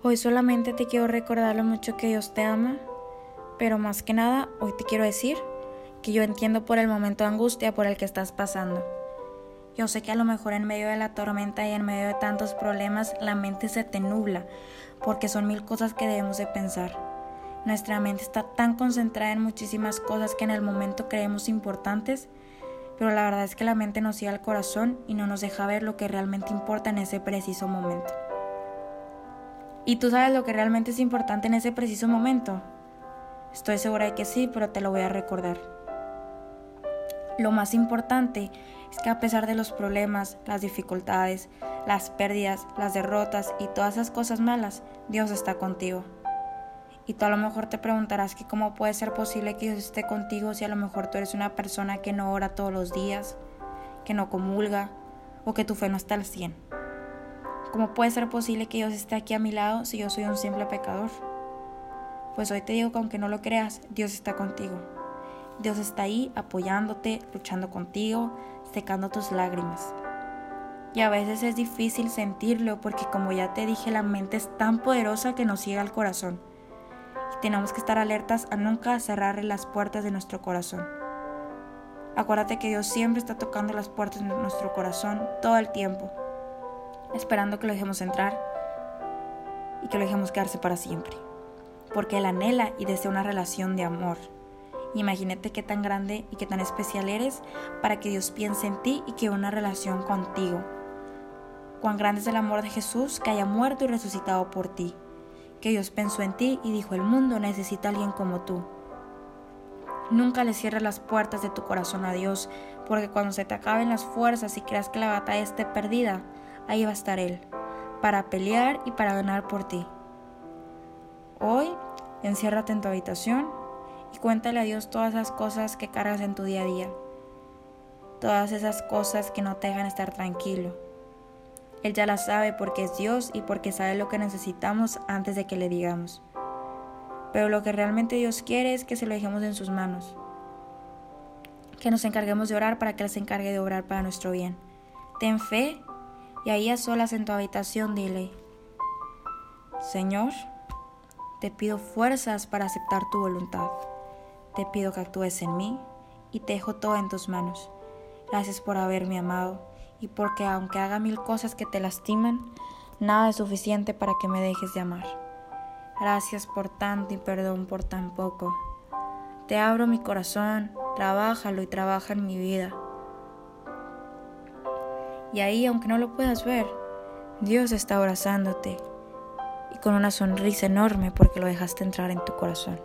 Hoy solamente te quiero recordar lo mucho que Dios te ama, pero más que nada, hoy te quiero decir que yo entiendo por el momento de angustia por el que estás pasando. Yo sé que a lo mejor en medio de la tormenta y en medio de tantos problemas la mente se te nubla, porque son mil cosas que debemos de pensar. Nuestra mente está tan concentrada en muchísimas cosas que en el momento creemos importantes, pero la verdad es que la mente nos sigue al corazón y no nos deja ver lo que realmente importa en ese preciso momento. ¿Y tú sabes lo que realmente es importante en ese preciso momento? Estoy segura de que sí, pero te lo voy a recordar. Lo más importante es que a pesar de los problemas, las dificultades, las pérdidas, las derrotas y todas esas cosas malas, Dios está contigo. Y tú a lo mejor te preguntarás que cómo puede ser posible que Dios esté contigo si a lo mejor tú eres una persona que no ora todos los días, que no comulga o que tu fe no está al 100. ¿Cómo puede ser posible que Dios esté aquí a mi lado si yo soy un simple pecador? Pues hoy te digo que aunque no lo creas, Dios está contigo. Dios está ahí apoyándote, luchando contigo, secando tus lágrimas. Y a veces es difícil sentirlo porque como ya te dije, la mente es tan poderosa que nos ciega el corazón. Tenemos que estar alertas a nunca cerrar las puertas de nuestro corazón. Acuérdate que Dios siempre está tocando las puertas de nuestro corazón todo el tiempo esperando que lo dejemos entrar y que lo dejemos quedarse para siempre. Porque Él anhela y desea una relación de amor. Imagínate qué tan grande y qué tan especial eres para que Dios piense en ti y que una relación contigo. Cuán grande es el amor de Jesús que haya muerto y resucitado por ti. Que Dios pensó en ti y dijo, el mundo necesita a alguien como tú. Nunca le cierres las puertas de tu corazón a Dios, porque cuando se te acaben las fuerzas y creas que la batalla esté perdida, ahí va a estar Él, para pelear y para ganar por ti. Hoy, enciérrate en tu habitación y cuéntale a Dios todas esas cosas que cargas en tu día a día, todas esas cosas que no te dejan estar tranquilo. Él ya las sabe porque es Dios y porque sabe lo que necesitamos antes de que le digamos. Pero lo que realmente Dios quiere es que se lo dejemos en sus manos. Que nos encarguemos de orar para que Él se encargue de obrar para nuestro bien. Ten fe y ahí a solas en tu habitación dile, Señor, te pido fuerzas para aceptar tu voluntad. Te pido que actúes en mí y te dejo todo en tus manos. Gracias por haberme amado y porque aunque haga mil cosas que te lastiman, nada es suficiente para que me dejes de amar. Gracias por tanto y perdón por tan poco. Te abro mi corazón, trabájalo y trabaja en mi vida. Y ahí, aunque no lo puedas ver, Dios está abrazándote y con una sonrisa enorme porque lo dejaste entrar en tu corazón.